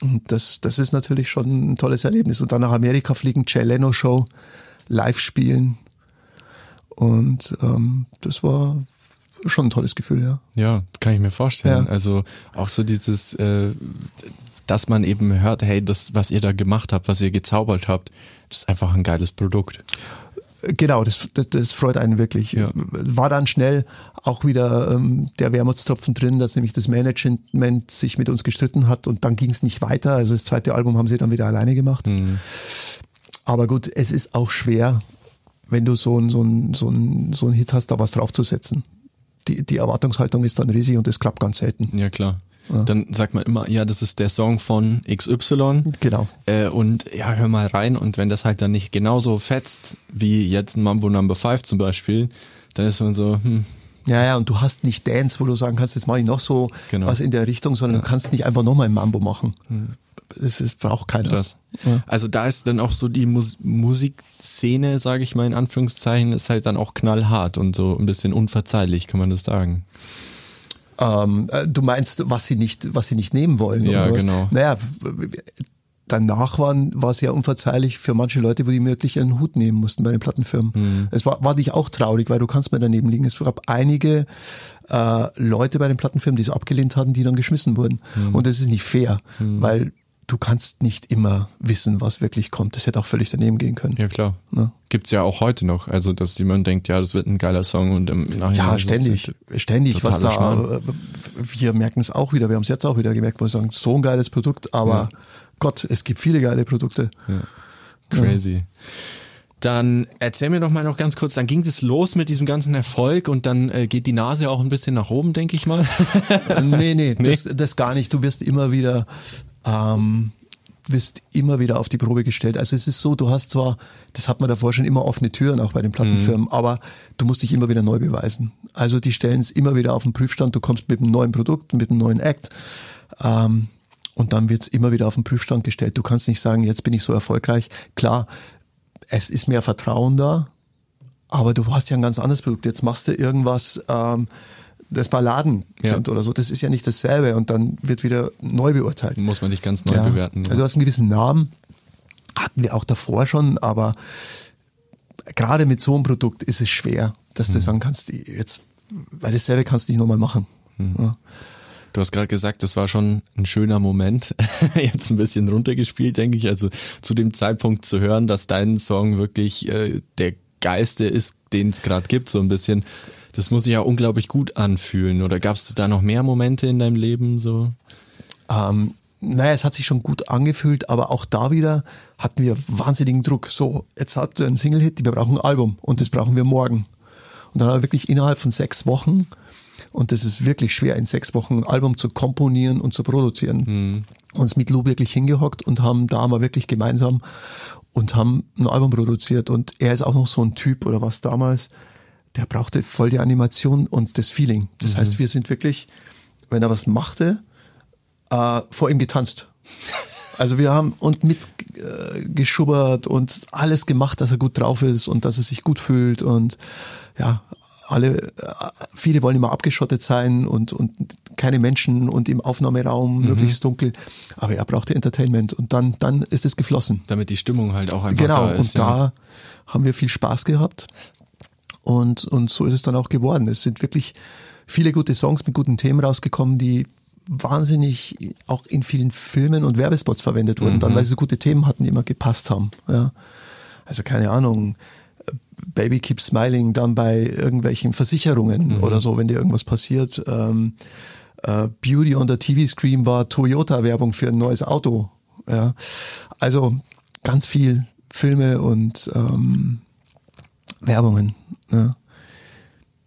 [SPEAKER 4] Und das, das ist natürlich schon ein tolles Erlebnis. Und dann nach Amerika fliegen, Jay Leno Show, live spielen. Und ähm, das war schon ein tolles Gefühl, ja.
[SPEAKER 3] Ja, das kann ich mir vorstellen.
[SPEAKER 4] Ja.
[SPEAKER 3] Also auch so dieses, äh, dass man eben hört, hey, das, was ihr da gemacht habt, was ihr gezaubert habt, das ist einfach ein geiles Produkt.
[SPEAKER 4] Genau, das, das, das freut einen wirklich.
[SPEAKER 3] Ja.
[SPEAKER 4] War dann schnell auch wieder ähm, der Wermutstropfen drin, dass nämlich das Management sich mit uns gestritten hat und dann ging es nicht weiter. Also das zweite Album haben sie dann wieder alleine gemacht. Aber gut, es ist auch schwer, wenn du so ein, so ein, so ein, so ein Hit hast, da was draufzusetzen. Die, die Erwartungshaltung ist dann riesig und es klappt ganz selten.
[SPEAKER 3] Ja, klar. Dann sagt man immer, ja, das ist der Song von XY.
[SPEAKER 4] Genau.
[SPEAKER 3] Äh, und ja, hör mal rein. Und wenn das halt dann nicht genauso fetzt, wie jetzt ein Mambo Number 5 zum Beispiel, dann ist man so, hm,
[SPEAKER 4] Ja, ja, und du hast nicht Dance, wo du sagen kannst, jetzt mache ich noch so
[SPEAKER 3] Genau.
[SPEAKER 4] was in der Richtung, sondern du kannst nicht einfach nochmal ein Mambo machen. Das, das braucht keiner.
[SPEAKER 3] krass.
[SPEAKER 4] Ja.
[SPEAKER 3] Also da ist dann auch so die Mus Musikszene, sage ich mal in Anführungszeichen, ist halt dann auch knallhart und so ein bisschen unverzeihlich, kann man das sagen.
[SPEAKER 4] Ähm, äh, du meinst, was sie nicht, was sie nicht nehmen wollen?
[SPEAKER 3] Ja, genau.
[SPEAKER 4] Naja, danach waren, war es ja unverzeihlich für manche Leute, wo die wirklich einen Hut nehmen mussten bei den Plattenfirmen.
[SPEAKER 3] Mhm.
[SPEAKER 4] Es war, war dich auch traurig, weil du kannst mir daneben liegen. Es gab einige äh, Leute bei den Plattenfirmen, die es abgelehnt hatten, die dann geschmissen wurden.
[SPEAKER 3] Mhm.
[SPEAKER 4] Und das ist nicht fair, weil du kannst nicht immer wissen, was wirklich kommt. Das hätte auch völlig daneben gehen können.
[SPEAKER 3] Ja, klar.
[SPEAKER 4] Ja.
[SPEAKER 3] Gibt's ja auch heute noch. Also, dass jemand denkt, ja, das wird ein geiler Song und im Nachhinein.
[SPEAKER 4] Ja,
[SPEAKER 3] ist es
[SPEAKER 4] ständig, ständig, was da,
[SPEAKER 3] totaler
[SPEAKER 4] äh, wir merken es auch wieder, wir haben es jetzt auch wieder gemerkt, wo wir sagen, so ein geiles Produkt, aber Gott, es gibt viele geile Produkte.
[SPEAKER 3] Crazy. Dann erzähl mir doch mal noch ganz kurz, dann ging das los mit diesem ganzen Erfolg und dann äh, geht die Nase auch ein bisschen nach oben, denke ich mal.
[SPEAKER 4] nee, nee, Das, das gar nicht. Du wirst immer wieder, ähm, wirst immer wieder auf die Probe gestellt. Also es ist so, du hast zwar, das hat man davor schon immer offene Türen auch bei den Plattenfirmen, aber du musst dich immer wieder neu beweisen. Also die stellen es immer wieder auf den Prüfstand. Du kommst mit einem neuen Produkt, mit einem neuen Act. Ähm, und dann wird's immer wieder auf den Prüfstand gestellt. Du kannst nicht sagen, jetzt bin ich so erfolgreich. Klar, es ist mehr Vertrauen da, aber du hast ja ein ganz anderes Produkt. Jetzt machst du irgendwas, ähm, das Balladen
[SPEAKER 3] Ja.
[SPEAKER 4] sind oder so. Das ist ja nicht dasselbe und dann wird wieder neu beurteilt.
[SPEAKER 3] Muss man dich ganz neu
[SPEAKER 4] Ja.
[SPEAKER 3] bewerten. Ja.
[SPEAKER 4] Also du hast einen gewissen Namen, hatten wir auch davor schon, aber gerade mit so einem Produkt ist es schwer, dass
[SPEAKER 3] Mhm.
[SPEAKER 4] du sagen kannst, jetzt, weil dasselbe kannst du nicht nochmal machen.
[SPEAKER 3] Mhm. Du hast gerade gesagt, das war schon ein schöner Moment. Jetzt ein bisschen runtergespielt, denke ich. Also zu dem Zeitpunkt zu hören, dass dein Song wirklich äh, der geilste ist, den es gerade gibt, so ein bisschen. Das muss sich ja unglaublich gut anfühlen. Oder gab es da noch mehr Momente in deinem Leben so?
[SPEAKER 4] Ähm, naja, es hat sich schon gut angefühlt, aber auch da wieder hatten wir wahnsinnigen Druck. So, jetzt habt ihr einen Single-Hit, wir brauchen ein Album und das brauchen wir morgen. Und dann haben wir wirklich innerhalb von sechs Wochen, und das ist wirklich schwer, in sechs Wochen ein Album zu komponieren und zu produzieren, uns mit Lou wirklich hingehockt und haben da mal wirklich gemeinsam und haben ein Album produziert. Und er ist auch noch so ein Typ oder was damals, der brauchte voll die Animation und das Feeling. Das heißt, wir sind wirklich, wenn er was machte, äh, vor ihm getanzt. Also wir haben und mit äh, und alles gemacht, dass er gut drauf ist und dass er sich gut fühlt und ja, alle, äh, viele wollen immer abgeschottet sein und, und keine Menschen und im Aufnahmeraum möglichst dunkel. Aber er brauchte Entertainment und dann, dann ist es geflossen.
[SPEAKER 3] Damit die Stimmung halt auch einfach
[SPEAKER 4] Genau,
[SPEAKER 3] da ist.
[SPEAKER 4] und
[SPEAKER 3] ja.
[SPEAKER 4] da haben wir viel Spaß gehabt. Und, und so ist es dann auch geworden. Es sind wirklich viele gute Songs mit guten Themen rausgekommen, die wahnsinnig auch in vielen Filmen und Werbespots verwendet wurden,
[SPEAKER 3] Mhm.
[SPEAKER 4] dann weil sie gute Themen hatten, die immer gepasst haben. Ja. Also keine Ahnung, Baby Keep Smiling dann bei irgendwelchen Versicherungen
[SPEAKER 3] Mhm.
[SPEAKER 4] oder so, wenn dir irgendwas passiert. Ähm, äh, Beauty on the TV Screen war Toyota-Werbung für ein neues Auto. Ja. Also ganz viel Filme und ähm, Werbungen. Ja.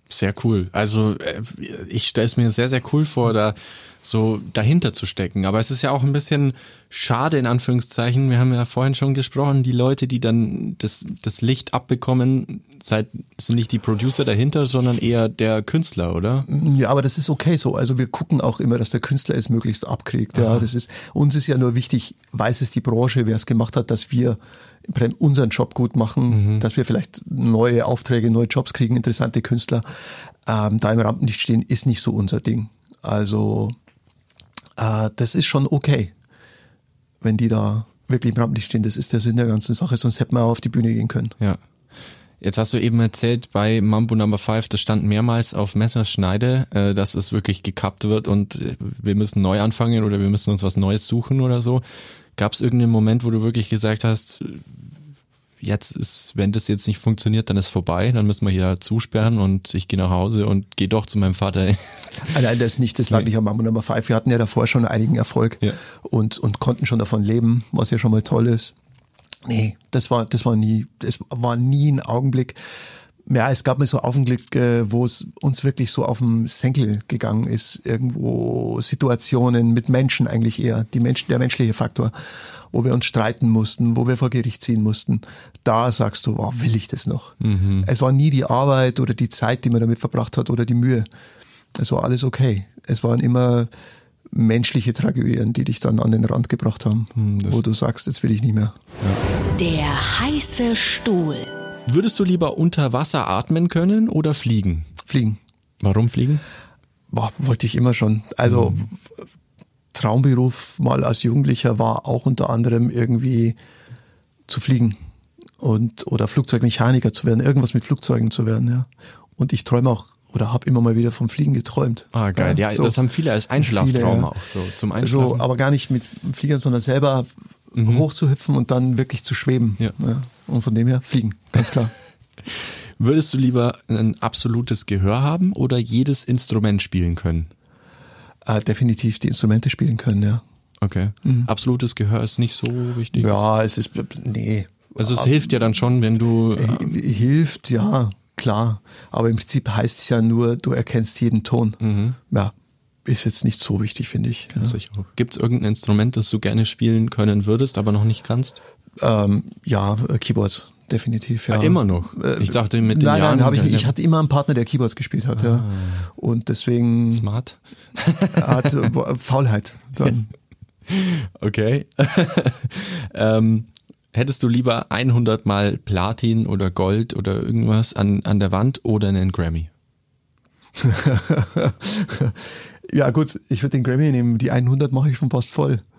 [SPEAKER 3] Sehr cool. Also äh, ich stelle es mir sehr, sehr cool vor, da so dahinter zu stecken. Aber es ist ja auch ein bisschen schade in Anführungszeichen. Wir haben ja vorhin schon gesprochen, die Leute, die dann das, das Licht abbekommen, seid, sind nicht die Producer dahinter, sondern eher der Künstler, oder?
[SPEAKER 4] Ja, aber das ist okay so. Also wir gucken auch immer, dass der Künstler es möglichst abkriegt. Ja, das ist, uns ist ja nur wichtig, weiß es die Branche, wer es gemacht hat, dass wir unseren Job gut machen, dass wir vielleicht neue Aufträge, neue Jobs kriegen, interessante Künstler. Ähm, da im Rampenlicht stehen ist nicht so unser Ding. Also äh, das ist schon okay, wenn die da wirklich im Rampenlicht stehen. Das ist der Sinn der ganzen Sache, sonst hätten wir auch auf die Bühne gehen können.
[SPEAKER 3] Ja. Jetzt hast du eben erzählt, bei Mambo Number 5, das stand mehrmals auf Messerschneide, äh, dass es wirklich gekappt wird und äh, wir müssen neu anfangen oder wir müssen uns was Neues suchen oder so. Gab es irgendeinen Moment, wo du wirklich gesagt hast, jetzt ist, wenn das jetzt nicht funktioniert, dann ist vorbei, dann müssen wir hier zusperren und ich gehe nach Hause und gehe doch zu meinem Vater.
[SPEAKER 4] Allein das nicht, das lag nicht am Mambo Number 5. Wir hatten ja davor schon einigen Erfolg
[SPEAKER 3] Ja.
[SPEAKER 4] und, und konnten schon davon leben, was ja schon mal toll ist. Nee, das war, das war nie, das war nie ein Augenblick. Ja, es gab mir so Augenblicke, wo es uns wirklich so auf den Senkel gegangen ist. Irgendwo Situationen mit Menschen eigentlich eher, die Menschen, der menschliche Faktor, wo wir uns streiten mussten, wo wir vor Gericht ziehen mussten. Da sagst du, wow, will ich das noch? Es war nie die Arbeit oder die Zeit, die man damit verbracht hat oder die Mühe. Es war alles okay. Es waren immer menschliche Tragödien, die dich dann an den Rand gebracht haben,
[SPEAKER 3] das-
[SPEAKER 4] wo du sagst, jetzt will ich nicht mehr.
[SPEAKER 2] Der heiße Stuhl.
[SPEAKER 3] Würdest du lieber unter Wasser atmen können oder fliegen?
[SPEAKER 4] Fliegen.
[SPEAKER 3] Warum fliegen?
[SPEAKER 4] Boah, wollte ich immer schon. Also Traumberuf mal als Jugendlicher war auch unter anderem irgendwie zu fliegen und oder Flugzeugmechaniker zu werden, irgendwas mit Flugzeugen zu werden, ja. Und ich träume auch oder habe immer mal wieder vom Fliegen geträumt.
[SPEAKER 3] Ah, geil. Ja,
[SPEAKER 4] so.
[SPEAKER 3] das haben viele als Einschlaftraum
[SPEAKER 4] Viele, ja.
[SPEAKER 3] auch, so zum Einschlafen.
[SPEAKER 4] So, aber gar nicht mit Fliegern, sondern selber hochzuhüpfen und dann wirklich zu schweben.
[SPEAKER 3] Ja.
[SPEAKER 4] Und von dem her fliegen, ganz klar.
[SPEAKER 3] Würdest du lieber ein absolutes Gehör haben oder jedes Instrument spielen können?
[SPEAKER 4] äh, definitiv die Instrumente spielen können, ja.
[SPEAKER 3] Okay. Absolutes Gehör ist nicht so wichtig.
[SPEAKER 4] Ja, es ist, nee.
[SPEAKER 3] Also es hilft ja dann schon, wenn du.
[SPEAKER 4] H- Hilft, ja, klar. Aber im Prinzip heißt es ja nur, du erkennst jeden Ton.
[SPEAKER 3] Mhm.
[SPEAKER 4] Ja, ist jetzt nicht so wichtig, finde ich. Ja.
[SPEAKER 3] Gibt es irgendein Instrument, das du gerne spielen können würdest, aber noch nicht kannst?
[SPEAKER 4] Ähm, ja, äh, Keyboards, definitiv. Ja.
[SPEAKER 3] Ah, immer noch? Ich dachte mit den
[SPEAKER 4] nein,
[SPEAKER 3] Jahren.
[SPEAKER 4] Nein, habe ich nicht. Ich hatte immer einen Partner, der Keyboards gespielt hat, ja. Und deswegen
[SPEAKER 3] Smart.
[SPEAKER 4] hat äh, Faulheit. Dann.
[SPEAKER 3] Okay. ähm, hättest du lieber 100 mal Platin oder Gold oder irgendwas an, an der Wand oder einen Grammy?
[SPEAKER 4] Ja gut, ich würde den Grammy nehmen. Die 100 mache ich schon fast voll.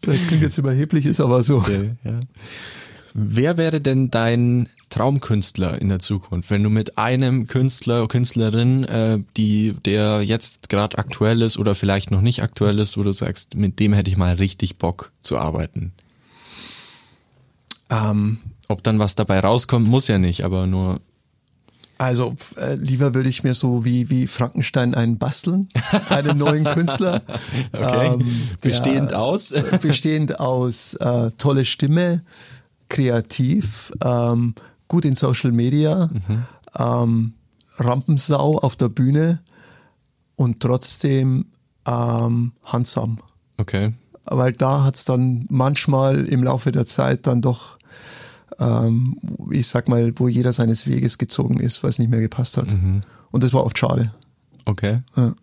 [SPEAKER 4] das klingt jetzt überheblich, ist aber so.
[SPEAKER 3] Ja. Wer wäre denn dein Traumkünstler in der Zukunft, wenn du mit einem Künstler, Künstlerin, äh, die der jetzt gerade aktuell ist oder vielleicht noch nicht aktuell ist, wo du sagst, mit dem hätte ich mal richtig Bock zu arbeiten?
[SPEAKER 4] Ähm,
[SPEAKER 3] Ob dann was dabei rauskommt, muss ja nicht, aber nur
[SPEAKER 4] also äh, lieber würde ich mir so wie, wie Frankenstein einen basteln, einen neuen Künstler.
[SPEAKER 3] Okay.
[SPEAKER 4] Ähm,
[SPEAKER 3] Bestehend
[SPEAKER 4] der-
[SPEAKER 3] aus?
[SPEAKER 4] äh, Bestehend aus äh, tolle Stimme, kreativ, ähm, gut in Social Media, ähm, Rampensau auf der Bühne und trotzdem ähm, handsam.
[SPEAKER 3] okay.
[SPEAKER 4] Weil da hat's dann manchmal im Laufe der Zeit dann doch, ähm, ich sag mal, wo jeder seines Weges gezogen ist, weil es nicht mehr gepasst hat. Und das war oft schade.
[SPEAKER 3] Okay.
[SPEAKER 4] Ja.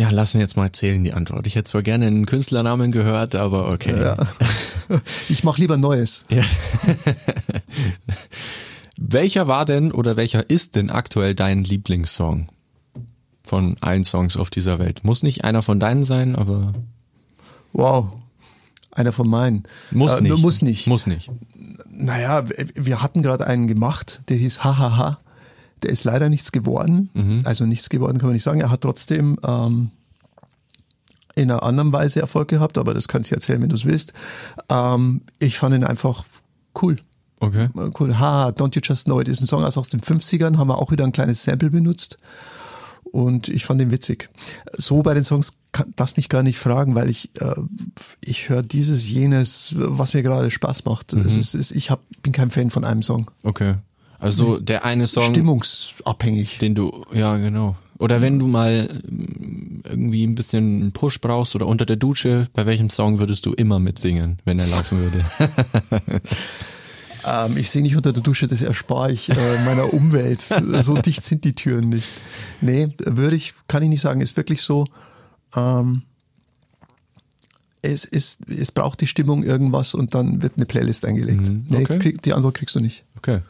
[SPEAKER 3] Ja, lass mir jetzt mal erzählen die Antwort. Ich hätte zwar gerne einen Künstlernamen gehört, aber okay.
[SPEAKER 4] Ja. Ich mache lieber Neues.
[SPEAKER 3] Ja. welcher war denn oder welcher ist denn aktuell dein Lieblingssong von allen Songs auf dieser Welt? Muss nicht einer von deinen sein, aber
[SPEAKER 4] Wow. Einer von meinen.
[SPEAKER 3] muss
[SPEAKER 4] Äh,
[SPEAKER 3] nicht.
[SPEAKER 4] Muss nicht.
[SPEAKER 3] Muss nicht.
[SPEAKER 4] Naja, wir hatten gerade einen gemacht, der hieß Hahaha. Der ist leider nichts geworden.
[SPEAKER 3] Mhm.
[SPEAKER 4] Also nichts geworden kann man nicht sagen. Er hat trotzdem ähm, in einer anderen Weise Erfolg gehabt, aber das kann ich erzählen, wenn du es willst. Ähm, ich fand ihn einfach cool.
[SPEAKER 3] Okay.
[SPEAKER 4] Cool. Ha, Don't You Just Know It ist ein Song aus den 50ern, haben wir auch wieder ein kleines Sample benutzt. Und ich fand ihn witzig. So bei den Songs kann, darfst mich gar nicht fragen, weil ich, äh, ich höre dieses, jenes, was mir gerade Spaß macht. Es ist, es, ich hab, bin kein Fan von einem Song.
[SPEAKER 3] Okay. Also der eine Song,
[SPEAKER 4] Stimmungsabhängig.
[SPEAKER 3] den du, ja genau. Oder wenn du mal ähm, irgendwie ein bisschen einen Push brauchst oder unter der Dusche, bei welchem Song würdest du immer mitsingen, wenn er laufen würde?
[SPEAKER 4] Ähm, ich sehe nicht unter der Dusche, das erspare ich äh, meiner Umwelt. so dicht sind die Türen nicht. Nee, würde ich, kann ich nicht sagen. Ist wirklich so, ähm, es, ist, es braucht die Stimmung irgendwas und dann wird eine Playlist eingelegt. Nee,
[SPEAKER 3] okay.
[SPEAKER 4] krieg, die Antwort kriegst du nicht.
[SPEAKER 3] Okay.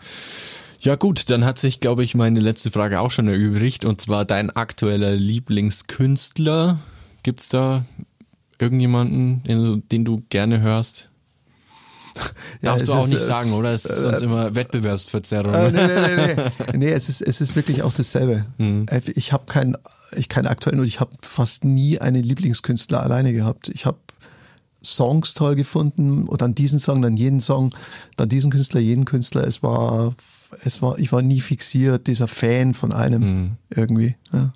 [SPEAKER 3] Ja gut, dann hat sich, glaube ich, meine letzte Frage auch schon erübrigt und zwar dein aktueller Lieblingskünstler. Gibt's da irgendjemanden, den du, den du gerne hörst? Darfst du auch
[SPEAKER 4] ist,
[SPEAKER 3] nicht
[SPEAKER 4] äh,
[SPEAKER 3] sagen, oder? Es ist sonst immer Wettbewerbsverzerrung.
[SPEAKER 4] Äh, nee, nee, nee, nee. nee es, ist, es ist wirklich auch dasselbe. Äh, Ich habe keinen ich keinen aktuellen und ich habe fast nie einen Lieblingskünstler alleine gehabt. Ich habe Songs toll gefunden und dann diesen Song, dann jeden Song, dann diesen Künstler, jeden Künstler. Es war, es war, ich war nie fixiert, dieser Fan von einem irgendwie. Ja.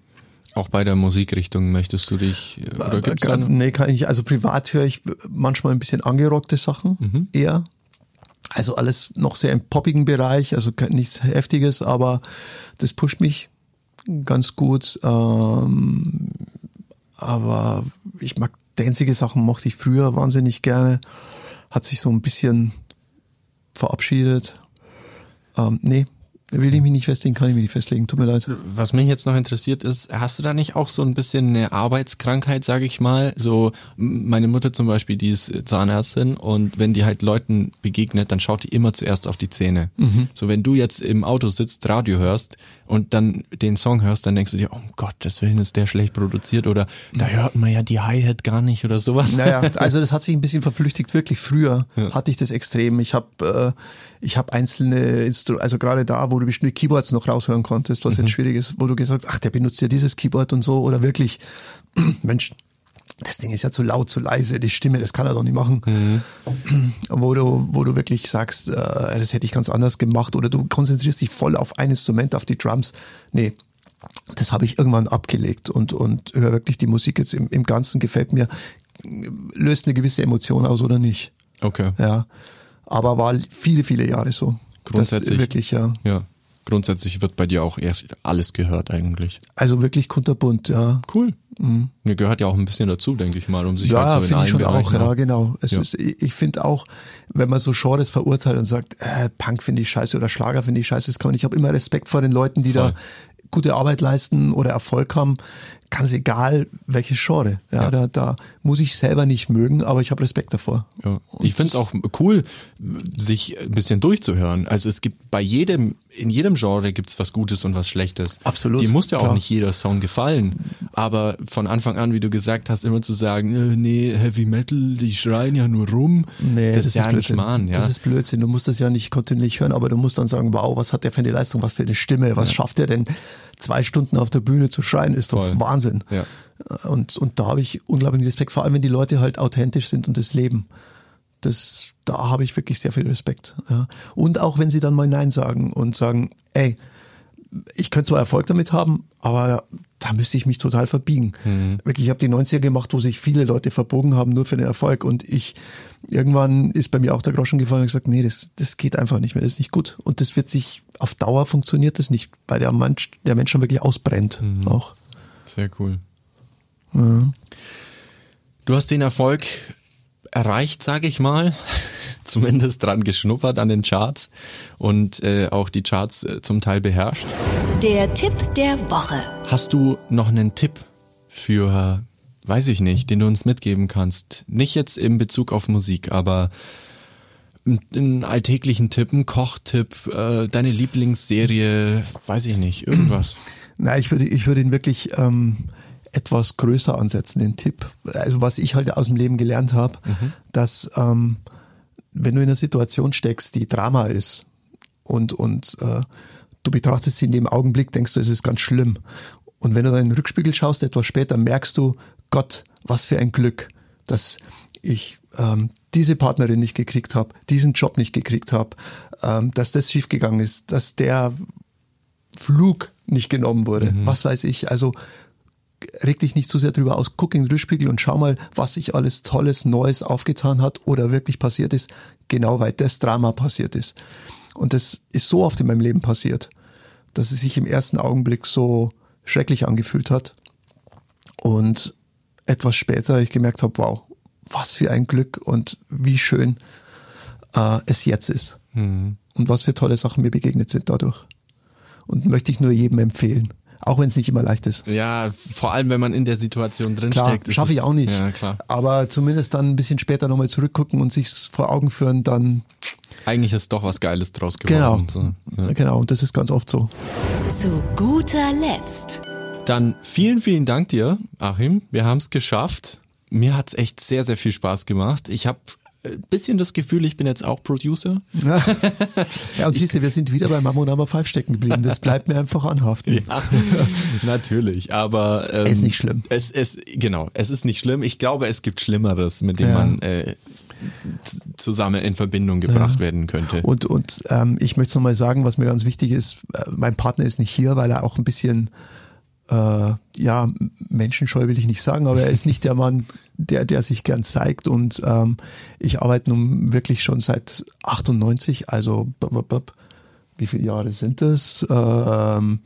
[SPEAKER 3] Auch bei der Musikrichtung möchtest du dich, äh, oder gibt's da
[SPEAKER 4] Äh, nee, kann ich. Also privat höre ich manchmal ein bisschen angerockte Sachen
[SPEAKER 3] Mhm.
[SPEAKER 4] eher. Also alles noch sehr im poppigen Bereich, also nichts Heftiges, aber das pusht mich ganz gut. Ähm, aber ich mag danzige Sachen, mochte ich früher wahnsinnig gerne. Hat sich so ein bisschen verabschiedet. Ähm, nee, will ich mich nicht festlegen, kann ich mich nicht festlegen. Tut mir leid.
[SPEAKER 3] Was mich jetzt noch interessiert ist, hast du da nicht auch so ein bisschen eine Arbeitskrankheit, sage ich mal? So meine Mutter zum Beispiel, die ist Zahnärztin und wenn die halt Leuten begegnet, dann schaut die immer zuerst auf die Zähne. So wenn du jetzt im Auto sitzt, Radio hörst und dann den Song hörst, dann denkst du dir, oh um Gottes Willen ist der schlecht produziert oder da hört man ja die Hi-Hat gar nicht oder sowas.
[SPEAKER 4] Naja, also das hat sich ein bisschen verflüchtigt. Wirklich früher hatte ich das extrem. Ich habe äh, ich habe einzelne Instru also gerade da, wo du bestimmte Keyboards noch raushören konntest, was jetzt schwierig ist, wo du gesagt ach, der benutzt ja dieses Keyboard und so oder wirklich, Mensch, das Ding ist ja zu laut, zu leise, die Stimme, das kann er doch nicht machen. Wo du, wo du wirklich sagst, äh, das hätte ich ganz anders gemacht oder du konzentrierst dich voll auf ein Instrument, auf die Drums. Nee, das habe ich irgendwann abgelegt und, und höre wirklich die Musik jetzt im, im Ganzen gefällt mir, löst eine gewisse Emotion aus oder nicht.
[SPEAKER 3] Okay.
[SPEAKER 4] Ja. Aber war viele, viele Jahre so.
[SPEAKER 3] Grundsätzlich.
[SPEAKER 4] Wirklich, ja.
[SPEAKER 3] Ja. Grundsätzlich wird bei dir auch erst alles gehört eigentlich.
[SPEAKER 4] Also wirklich kunterbunt, ja.
[SPEAKER 3] Cool. Mir gehört ja auch ein bisschen dazu, denke ich mal, um sich
[SPEAKER 4] Ja,
[SPEAKER 3] halt so in
[SPEAKER 4] finde
[SPEAKER 3] allen
[SPEAKER 4] ich schon
[SPEAKER 3] Bereichen
[SPEAKER 4] auch, ja, genau. Es
[SPEAKER 3] Ja.
[SPEAKER 4] Ist, ich ich finde auch, wenn man so Genres verurteilt und sagt, äh, Punk finde ich scheiße oder Schlager finde ich scheiße, das kann man, ich habe immer Respekt vor den Leuten, die
[SPEAKER 3] Voll.
[SPEAKER 4] da gute Arbeit leisten oder Erfolg haben, ganz egal welches Genre. Ja,
[SPEAKER 3] Ja.
[SPEAKER 4] Da, da muss ich selber nicht mögen, aber ich habe Respekt davor.
[SPEAKER 3] Ja. Ich finde es auch cool, sich ein bisschen durchzuhören. Also es gibt bei jedem, in jedem Genre gibt's was Gutes und was Schlechtes.
[SPEAKER 4] Absolut,
[SPEAKER 3] Die muss ja auch
[SPEAKER 4] klar.
[SPEAKER 3] nicht jeder Song gefallen. Aber von Anfang an, wie du gesagt hast, immer zu sagen, äh, nee, Heavy Metal, die schreien ja nur rum.
[SPEAKER 4] Nee,
[SPEAKER 3] das, ist ja
[SPEAKER 4] Blödsinn.
[SPEAKER 3] Mann, ja.
[SPEAKER 4] Das ist Blödsinn. Du musst das ja nicht kontinuierlich hören, aber du musst dann sagen, wow, was hat der für eine Leistung, was für eine Stimme, was schafft er denn? Zwei Stunden auf der Bühne zu schreien, ist doch
[SPEAKER 3] Voll.
[SPEAKER 4] Wahnsinn.
[SPEAKER 3] Ja.
[SPEAKER 4] Und, und da habe ich unglaublichen Respekt, vor allem wenn die Leute halt authentisch sind und das leben. Das, da habe ich wirklich sehr viel Respekt. Ja. Und auch wenn sie dann mal Nein sagen und sagen, ey, ich könnte zwar Erfolg damit haben, aber da müsste ich mich total verbiegen. Wirklich, ich habe die 90er gemacht, wo sich viele Leute verbogen haben, nur für den Erfolg. Und ich, irgendwann ist bei mir auch der Groschen gefallen und gesagt, nee, das, das geht einfach nicht mehr, das ist nicht gut. Und das wird sich, auf Dauer funktioniert das nicht, weil der Mensch, der Mensch schon wirklich ausbrennt. Auch.
[SPEAKER 3] Sehr cool. Du hast den Erfolg erreicht, sage ich mal. Zumindest dran geschnuppert an den Charts und äh, auch die Charts äh, zum Teil beherrscht.
[SPEAKER 2] Der Tipp der Woche.
[SPEAKER 3] Hast du noch einen Tipp für, weiß ich nicht, den du uns mitgeben kannst? Nicht jetzt in Bezug auf Musik, aber einen- alltäglichen Tipp, einen Kochtipp, äh, deine Lieblingsserie, weiß ich nicht, irgendwas.
[SPEAKER 4] Nein, ich würde, ich würde ihn wirklich ähm, etwas größer ansetzen, den Tipp. Also was ich halt aus dem Leben gelernt habe, dass ähm, wenn du in einer Situation steckst, die Drama ist und, und äh, du betrachtest sie in dem Augenblick, denkst du, es ist ganz schlimm. Und wenn du dann in den Rückspiegel schaust, etwas später, merkst du, Gott, was für ein Glück, dass ich ähm, diese Partnerin nicht gekriegt habe, diesen Job nicht gekriegt habe, ähm, dass das schiefgegangen ist, dass der Flug nicht genommen wurde. Was weiß ich. Also reg dich nicht zu sehr drüber aus, guck in den Rückspiegel und schau mal, was sich alles Tolles, Neues aufgetan hat oder wirklich passiert ist, genau weil das Drama passiert ist. Und das ist so oft in meinem Leben passiert, dass es sich im ersten Augenblick so schrecklich angefühlt hat. Und etwas später ich gemerkt habe, wow, was für ein Glück und wie schön äh, es jetzt ist. Und was für tolle Sachen mir begegnet sind dadurch. Und möchte ich nur jedem empfehlen. Auch wenn es nicht immer leicht ist.
[SPEAKER 3] Ja, vor allem wenn man in der Situation drin
[SPEAKER 4] Klar,
[SPEAKER 3] steckt. ist
[SPEAKER 4] schaffe ich
[SPEAKER 3] es-
[SPEAKER 4] auch nicht.
[SPEAKER 3] Ja, klar.
[SPEAKER 4] Aber zumindest dann ein bisschen später nochmal zurückgucken und sich vor Augen führen, dann
[SPEAKER 3] Eigentlich ist doch was Geiles draus
[SPEAKER 4] genau.
[SPEAKER 3] geworden. So, ja.
[SPEAKER 4] Genau, und das ist ganz oft so.
[SPEAKER 2] Zu guter Letzt.
[SPEAKER 3] Dann vielen, vielen Dank dir, Achim. Wir haben es geschafft. Mir hat's echt sehr, sehr viel Spaß gemacht. Ich habe bisschen das Gefühl, ich bin jetzt auch Producer.
[SPEAKER 4] Ja, und siehst du, wir sind wieder bei Mammo Number 5 stecken geblieben. Das bleibt mir einfach anhaften.
[SPEAKER 3] Ja, natürlich, aber ähm,
[SPEAKER 4] Ist nicht schlimm.
[SPEAKER 3] Es, es, genau, es ist nicht schlimm. Ich glaube, es gibt Schlimmeres, mit dem
[SPEAKER 4] Ja.
[SPEAKER 3] man äh, zusammen in Verbindung gebracht werden könnte.
[SPEAKER 4] Und, und ähm, ich möchte nochmal sagen, was mir ganz wichtig ist, äh, mein Partner ist nicht hier, weil er auch ein bisschen, äh, ja, menschenscheu will ich nicht sagen, aber er ist nicht der Mann, der, der sich gern zeigt. Und ähm, ich arbeite nun wirklich schon seit 98, also wie viele Jahre sind das? Ähm,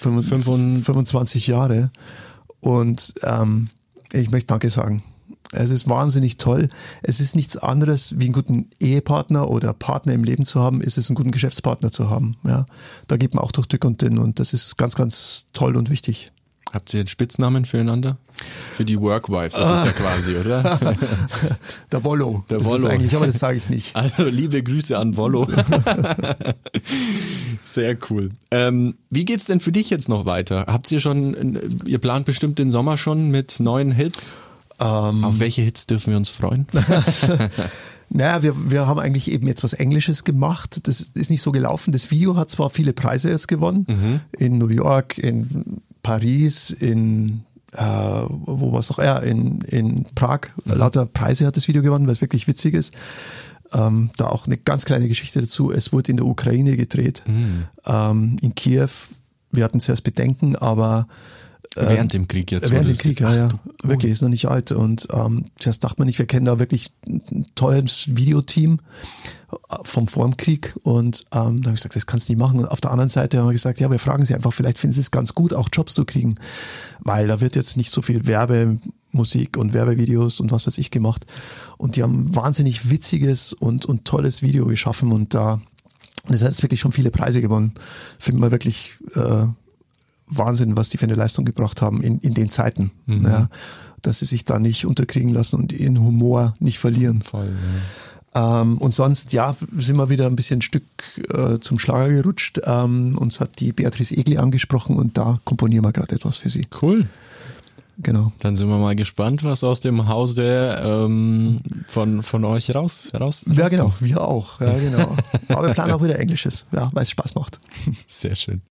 [SPEAKER 4] fünf-
[SPEAKER 3] Fünfund-
[SPEAKER 4] 25 Jahre. Und ähm, ich möchte Danke sagen. Es ist wahnsinnig toll. Es ist nichts anderes, wie einen guten Ehepartner oder Partner im Leben zu haben, ist es einen guten Geschäftspartner zu haben. Ja, da geht man auch durch dick und dünn und das ist ganz, ganz toll und wichtig.
[SPEAKER 3] Habt ihr einen Spitznamen füreinander? Für die Workwife, das ist ja quasi, oder?
[SPEAKER 4] Der Wollo.
[SPEAKER 3] Der
[SPEAKER 4] Das
[SPEAKER 3] Wollo.
[SPEAKER 4] eigentlich, aber das sage ich nicht.
[SPEAKER 3] Also liebe Grüße an Wollo. Sehr cool. Ähm, wie geht's denn für dich jetzt noch weiter? Habt ihr schon, äh, ihr plant bestimmt den Sommer schon mit neuen Hits?
[SPEAKER 4] Ähm.
[SPEAKER 3] Auf welche Hits dürfen wir uns freuen?
[SPEAKER 4] Naja, wir, wir haben eigentlich eben jetzt was Englisches gemacht. Das ist nicht so gelaufen. Das Video hat zwar viele Preise jetzt gewonnen. In New York, in Paris, in äh, wo war es noch? Ja, in, in Prag. Lauter Preise hat das Video gewonnen, weil es wirklich witzig ist. Ähm, da auch eine ganz kleine Geschichte dazu. Es wurde in der Ukraine gedreht, ähm, in Kiew. Wir hatten zuerst Bedenken, aber
[SPEAKER 3] Während dem Krieg jetzt.
[SPEAKER 4] Während dem
[SPEAKER 3] es-
[SPEAKER 4] Krieg, ja, ja. Wirklich, ist noch nicht alt. Und ähm, zuerst dachte man nicht, wir kennen da wirklich ein tolles Videoteam äh, vom Vormkrieg. Und ähm, da habe ich gesagt, das kannst du nicht machen. Und auf der anderen Seite haben wir gesagt, ja, wir fragen sie einfach, vielleicht finden sie es ganz gut, auch Jobs zu kriegen. Weil da wird jetzt nicht so viel Werbemusik und Werbevideos und was weiß ich gemacht. Und die haben wahnsinnig witziges und, und tolles Video geschaffen. Und da, und das hat jetzt wirklich schon viele Preise gewonnen. Finden wir wirklich äh, Wahnsinn, was die für eine Leistung gebracht haben in, in den Zeiten. Ja, dass sie sich da nicht unterkriegen lassen und ihren Humor nicht verlieren.
[SPEAKER 3] Voll, ja.
[SPEAKER 4] Ähm, und sonst, ja, sind wir wieder ein bisschen ein Stück äh, zum Schlager gerutscht. Ähm, uns hat die Beatrice Egli angesprochen und da komponieren wir gerade etwas für sie.
[SPEAKER 3] Cool.
[SPEAKER 4] Genau.
[SPEAKER 3] Dann sind wir mal gespannt, was aus dem Hause ähm, von, von euch raus, raus.
[SPEAKER 4] Ja, genau, wir auch. Ja, genau. Aber wir planen auch wieder Englisches, ja, weil es Spaß macht.
[SPEAKER 3] Sehr schön.